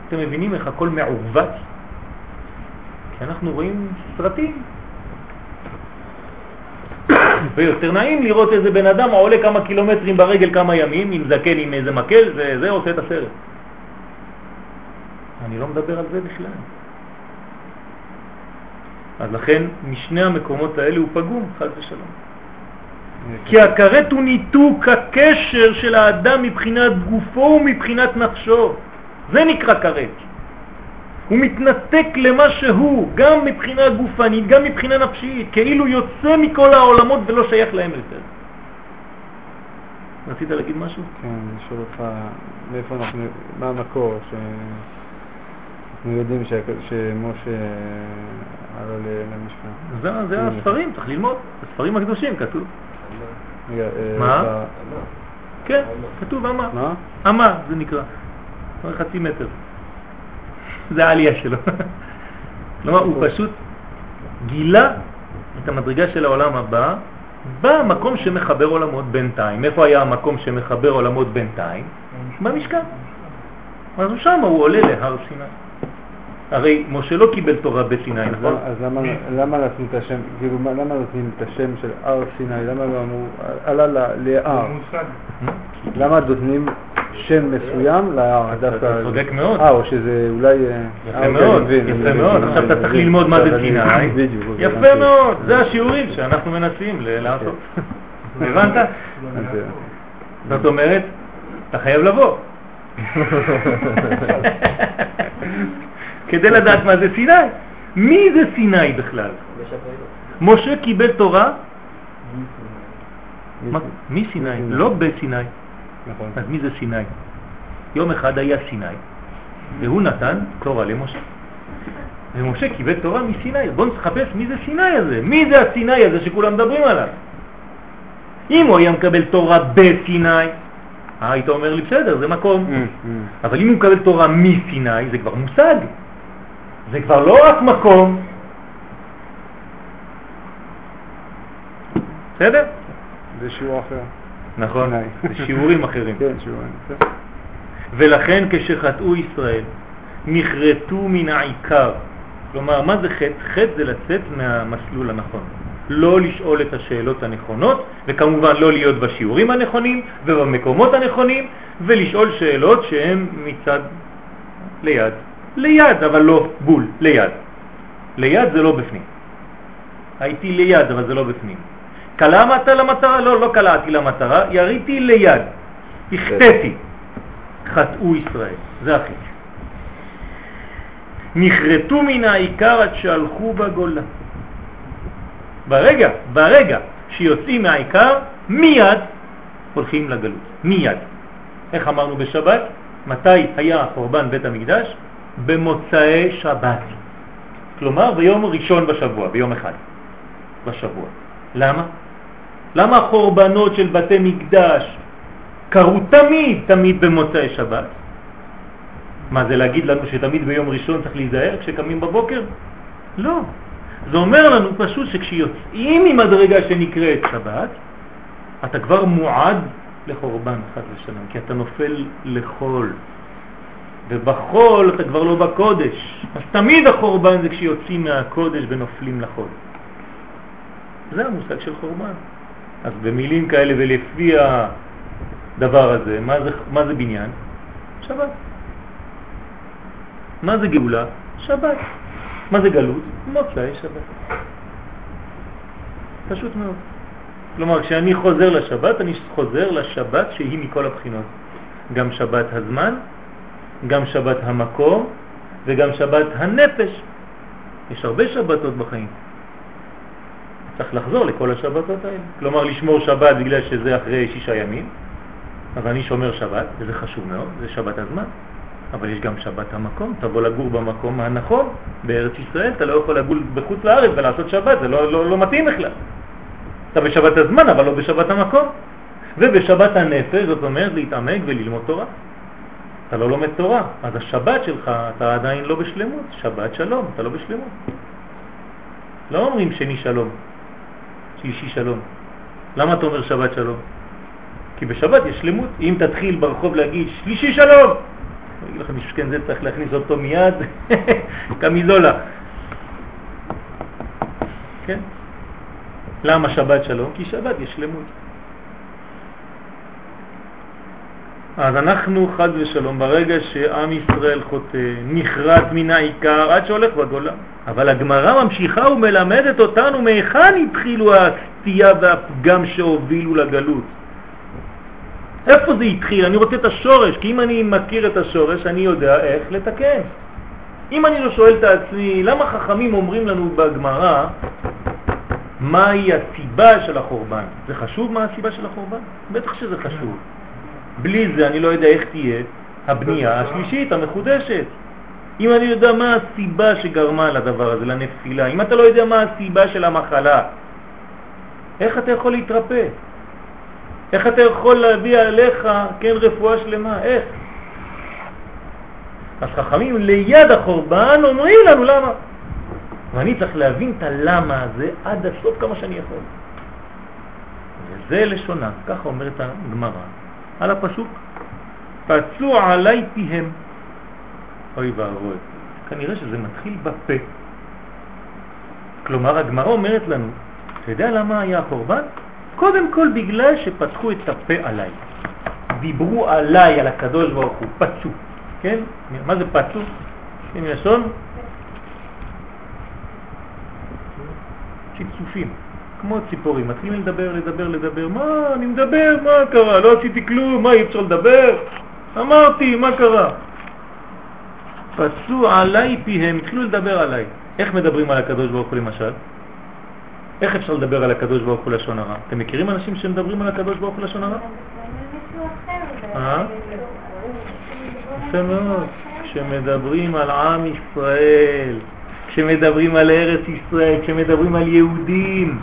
אתם מבינים איך הכל מעוות? כי אנחנו רואים סרטים. <coughs> ויותר נעים לראות איזה בן אדם עולה כמה קילומטרים ברגל כמה ימים, עם זקן עם איזה מקל, וזה עושה את הסרט. אני לא מדבר על זה בכלל. אז לכן משני המקומות האלה הוא פגום, חד ושלום. כי הכרת הוא ניתוק הקשר של האדם מבחינת גופו ומבחינת נפשו. זה נקרא כרת. הוא מתנתק למה שהוא, גם מבחינה גופנית, גם מבחינה נפשית, כאילו יוצא מכל העולמות ולא שייך להם יותר. רצית להגיד משהו? כן, אני שואל אותך, מאיפה אנחנו, מה המקור שאנחנו יודעים שמשה עלה למשכן? זה, זה הספרים, צריך ללמוד, הספרים הקדושים כתוב. אה, מה? כן, כתוב אמה. מה? אמה זה נקרא, חצי מטר. זה העלייה שלו. כלומר, הוא פשוט גילה את המדרגה של העולם הבא במקום שמחבר עולמות בינתיים. איפה היה המקום שמחבר עולמות בינתיים? במשכן. אז הוא שם, הוא עולה להר סיני. הרי משה לא קיבל תורה בסיני, אז נכון? למה- אז למה- למה נתנו את השם, כאילו, מה- למה נותנים את השם של הר סיני? למה לא אמרו, עלה ל- להר? מושג. למה נותנים שם מסוים להר? דווקא- צודק מאוד. אה, או שזה אולי... אה, יפה אה, אוקיי, מאוד, יפה מאוד. עכשיו אתה צריך ללמוד מה זה סיני. <laughs> בדיוק. אוקיי, יפה. מאוד, זה השיעורים שאנחנו מנסים לעשות. <laughs> הבנת? זאת אומרת, אתה חייב לבוא. <laughs> כדי לדעת מה זה סיני. מי זה סיני בכלל? משה קיבל תורה, מי סיני? לא בסיני. נכון. אז מי זה סיני? יום אחד היה סיני, והוא נתן תורה למשה. ומשה קיבל תורה מסיני. בואו נחפש מי זה סיני הזה. מי זה הסיני הזה שכולם מדברים עליו? אם הוא היה מקבל תורה בסיני, אה, היית אומר לי, בסדר, זה מקום. Mm, mm. אבל אם הוא מקבל תורה מסיני, זה כבר מושג. זה כבר לא רק מקום. בסדר? זה שיעור אחר. נכון? זה שיעורים אחרים. <laughs> כן, שיעורים. בסדר. ולכן כשחטאו ישראל, נחרטו מן העיקר. כלומר, מה זה חטא? חטא זה לצאת מהמסלול הנכון. לא לשאול את השאלות הנכונות, וכמובן לא להיות בשיעורים הנכונים ובמקומות הנכונים, ולשאול שאלות שהן מצד ליד. ליד, אבל לא בול, ליד. ליד זה לא בפנים. הייתי ליד, אבל זה לא בפנים. קלעת למטרה? לא, לא קלעתי למטרה, יריתי ליד. החטאתי. חטאו ישראל, זה החטא. נחרטו מן העיקר עד שהלכו בגולה. ברגע, ברגע שיוצאים מהעיקר, מיד הולכים לגלות. מיד. איך אמרנו בשבת? מתי היה חורבן בית המקדש? במוצאי שבת. כלומר ביום ראשון בשבוע, ביום אחד בשבוע. למה? למה החורבנות של בתי מקדש קרו תמיד, תמיד במוצאי שבת? מה זה להגיד לנו שתמיד ביום ראשון צריך להיזהר כשקמים בבוקר? לא. זה אומר לנו פשוט שכשיוצאים ממדרגה שנקראת שבת, אתה כבר מועד לחורבן חד ושלום, כי אתה נופל לחול. ובחול אתה כבר לא בקודש. אז תמיד החורבן זה כשיוצאים מהקודש ונופלים לחול. זה המושג של חורבן. אז במילים כאלה ולפי הדבר הזה, מה זה, מה זה בניין? שבת. מה זה גאולה? שבת. מה זה גלות? מוצאי שבת. פשוט מאוד. כלומר, כשאני חוזר לשבת, אני חוזר לשבת שהיא מכל הבחינות. גם שבת הזמן, גם שבת המקום וגם שבת הנפש. יש הרבה שבתות בחיים. צריך לחזור לכל השבתות האלה. כלומר, לשמור שבת בגלל שזה אחרי שישה ימים, אז אני שומר שבת, וזה חשוב מאוד, זה שבת הזמן. אבל יש גם שבת המקום, תבוא לגור במקום הנכון בארץ ישראל, אתה לא יכול לגור בחוץ לארץ ולעשות שבת, זה לא, לא, לא מתאים בכלל. אתה בשבת הזמן, אבל לא בשבת המקום. ובשבת הנפש, זאת אומרת להתעמק וללמוד תורה. אתה לא לומד תורה, אז השבת שלך, אתה עדיין לא בשלמות, שבת שלום, אתה לא בשלמות. לא אומרים שני שלום, שלישי שלום. למה אתה אומר שבת שלום? כי בשבת יש שלמות. אם תתחיל ברחוב להגיד שלישי שלום, אני אגיד לך משכן זה צריך להכניס אותו מיד, <laughs> קמיזולה. כן? למה שבת שלום? כי שבת יש שלמות. אז אנחנו חד ושלום, ברגע שעם ישראל חוטא, נחרט מן העיקר עד שהולך בגולה. אבל הגמרא ממשיכה ומלמדת אותנו מהיכן התחילו הסטייה והפגם שהובילו לגלות. איפה זה התחיל? אני רוצה את השורש, כי אם אני מכיר את השורש, אני יודע איך לתקן. אם אני לא שואל את עצמי, למה חכמים אומרים לנו בגמרא מהי הסיבה של החורבן? זה חשוב מה הסיבה של החורבן? בטח שזה חשוב. בלי זה אני לא יודע איך תהיה הבנייה השלישית, המחודשת. אם אני יודע מה הסיבה שגרמה לדבר הזה, לנפילה, אם אתה לא יודע מה הסיבה של המחלה, איך אתה יכול להתרפא? איך אתה יכול להביא עליך, כן, רפואה שלמה? איך? אז חכמים ליד החורבן אומרים לנו למה. ואני צריך להבין את הלמה הזה עד הסוף כמה שאני יכול. וזה לשונה, ככה אומרת הגמרא, על הפסוק, פצו עליי פיהם. אוי ואבוי, כנראה שזה מתחיל בפה. כלומר, הגמרא אומרת לנו, אתה יודע למה היה החורבן? קודם כל בגלל שפתחו את הפה עליי. דיברו עליי, על הקדוש ברוך הוא, פצו. כן? מה זה פצו? עם לשון? צפצופים, כמו ציפורים, מתחילים לדבר, לדבר, לדבר, מה, אני מדבר, מה קרה? לא עשיתי כלום, מה, אי אפשר לדבר? אמרתי, מה קרה? פצו עליי פיהם, התחילו לדבר עליי. איך מדברים על הקדוש ברוך הוא למשל? איך אפשר לדבר על הקדוש ברוך הוא לשון הרע? אתם מכירים אנשים שמדברים על הקדוש ברוך הוא לשון הרע? אה? יפה מאוד. כשמדברים על עם ישראל, כשמדברים על ארץ ישראל, כשמדברים על יהודים,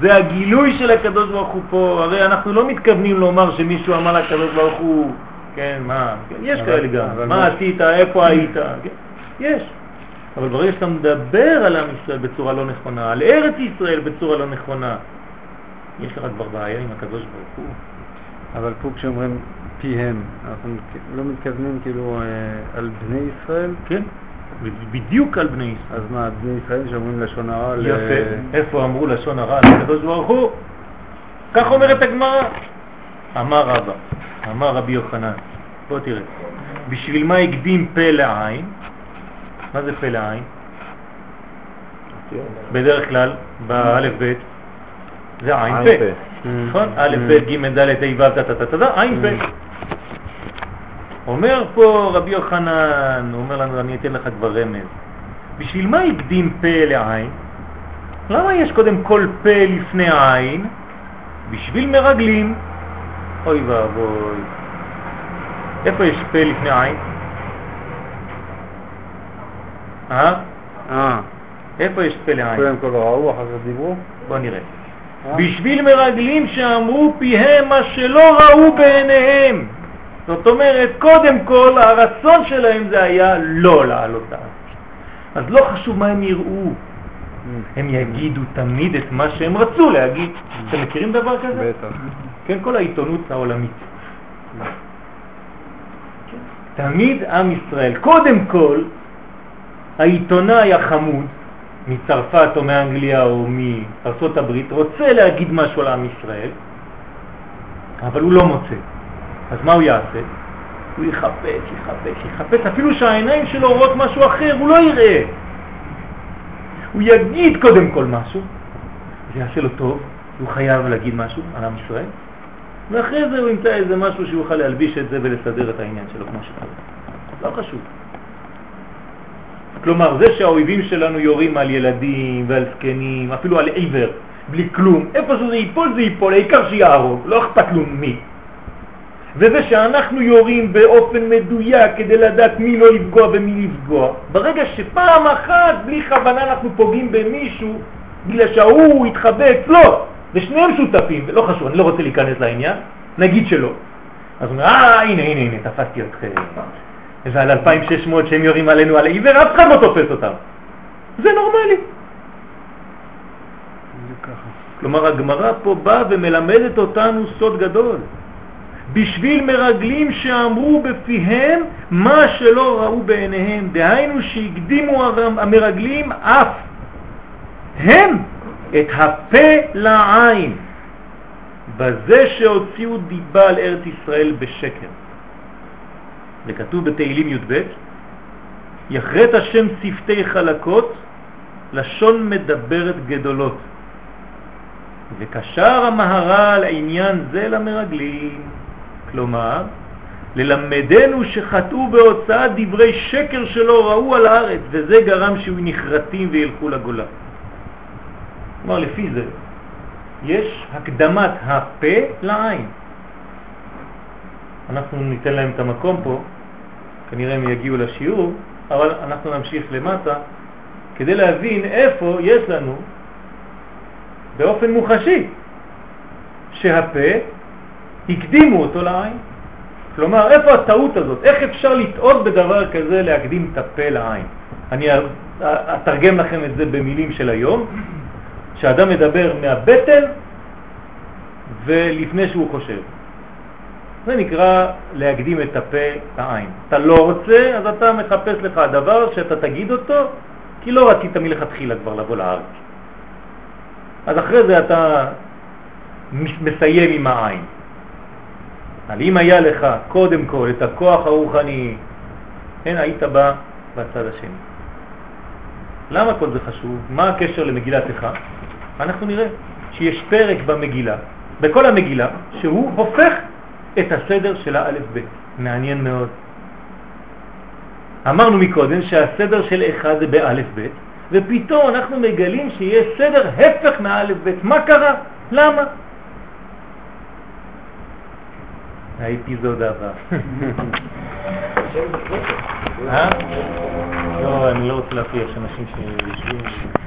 זה הגילוי של הקדוש ברוך הוא פה. הרי אנחנו לא מתכוונים לומר שמישהו אמר לקדוש ברוך הוא, כן, מה, כן, יש כאלה גם, מה עשית, איפה היית, כן, יש. אבל ברגע שאתה מדבר על עם ישראל בצורה לא נכונה, על ארץ ישראל בצורה לא נכונה, יש לך כבר בעיה עם הקדוש ברוך הוא. אבל פה כשאומרים פיהם, אנחנו לא מתכוונים כאילו אה, על בני ישראל? כן, בדיוק על בני ישראל. אז מה, בני ישראל שאומרים לשון הרע? יפה. איפה אמרו לשון הרע לקדוש ברוך הוא? כך אומרת הגמרא. אמר רבא, אמר רבי יוחנן, בוא תראה, בשביל מה הקדים פה לעין? מה זה פה לעין? בדרך כלל, באלף בית, זה עין פה. נכון? Mm. א', ב', ג', ד', ה', ו', טה, טה, טה, עין פה. אומר פה רבי יוחנן, הוא אומר לנו, אני אתן לך כבר רמז. בשביל מה הקדים פה לעין? למה יש קודם כל פה לפני עין? בשביל מרגלים. אוי ואבוי. איפה יש פה לפני עין? אה? אה, איפה יש פה לעין? קודם כל ראו, אחר כך דיברו? בוא נראה. אה? בשביל מרגלים שאמרו פיהם מה שלא ראו בעיניהם. זאת אומרת, קודם כל הרצון שלהם זה היה לא לעלות לארץ. אז לא חשוב מה הם יראו, הם יגידו תמיד את מה שהם רצו להגיד. אתם מכירים דבר כזה? בטח. כן, כל העיתונות העולמית. תמיד עם ישראל, קודם כל, העיתונאי החמוד מצרפת או מאנגליה או מארצות הברית רוצה להגיד משהו על עם ישראל, אבל הוא לא מוצא. אז מה הוא יעשה? הוא יחפש, יחפש, יחפש, אפילו שהעיניים שלו רואות משהו אחר, הוא לא יראה. הוא יגיד קודם כל משהו, זה יעשה לו טוב, הוא חייב להגיד משהו על עם ישראל, ואחרי זה הוא ימצא איזה משהו שהוא יוכל להלביש את זה ולסדר את העניין שלו כמו שצריך. לא חשוב. כלומר, זה שהאויבים שלנו יורים על ילדים ועל זקנים, אפילו על עיוור, בלי כלום, איפה שזה ייפול זה ייפול, העיקר שיהרוג, לא אכפת לו מי. וזה שאנחנו יורים באופן מדויק כדי לדעת מי לא לפגוע ומי לפגוע, ברגע שפעם אחת בלי כוונה אנחנו פוגעים במישהו, בגלל שההוא התחבא אצלו, ושניהם שותפים, ולא חשוב, אני לא רוצה להיכנס לעניין, נגיד שלא. אז הוא אומר, אה, הנה, הנה, הנה, תפסתי אתכם. ועל 2,600 שהם יורים עלינו על העיוור, אף אחד לא תופס אותם. זה נורמלי. כלומר, הגמרא פה באה ומלמדת אותנו סוד גדול. בשביל מרגלים שאמרו בפיהם מה שלא ראו בעיניהם, דהיינו שהקדימו המרגלים אף הם את הפה לעין, בזה שהוציאו דיבה על ארץ ישראל בשקר. וכתוב בתהילים י"ב, יחרט השם שפתי חלקות, לשון מדברת גדולות. וקשר המהר"ל עניין זה למרגלים, כלומר, ללמדנו שחטאו בהוצאת דברי שקר שלא ראו על הארץ, וזה גרם שהוא נחרטים וילכו לגולה. כלומר, לפי זה, יש הקדמת הפה לעין. אנחנו ניתן להם את המקום פה, כנראה הם יגיעו לשיעור, אבל אנחנו נמשיך למטה כדי להבין איפה יש לנו באופן מוחשי שהפה הקדימו אותו לעין. כלומר, איפה הטעות הזאת? איך אפשר לטעות בדבר כזה להקדים את הפה לעין? אני אתרגם לכם את זה במילים של היום, שאדם מדבר מהבטן ולפני שהוא חושב. זה נקרא להקדים את הפה לעין. אתה לא רוצה, אז אתה מחפש לך דבר שאתה תגיד אותו, כי לא רצית מלכתחילה כבר לבוא לארץ. אז אחרי זה אתה מסיים עם העין. אבל אם היה לך קודם כל את הכוח הרוחני, כן, היית בא בצד השני. למה כל זה חשוב? מה הקשר למגילת איכה? אנחנו נראה שיש פרק במגילה, בכל המגילה, שהוא הופך את הסדר של האלף בית. מעניין מאוד. אמרנו מקודם שהסדר של אחד זה באלף בית, ופתאום אנחנו מגלים שיש סדר הפך מהאלף בית. מה קרה? למה? האפיזודה הבאה. אה? לא, אני לא רוצה להפריע, יש אנשים שיושבים...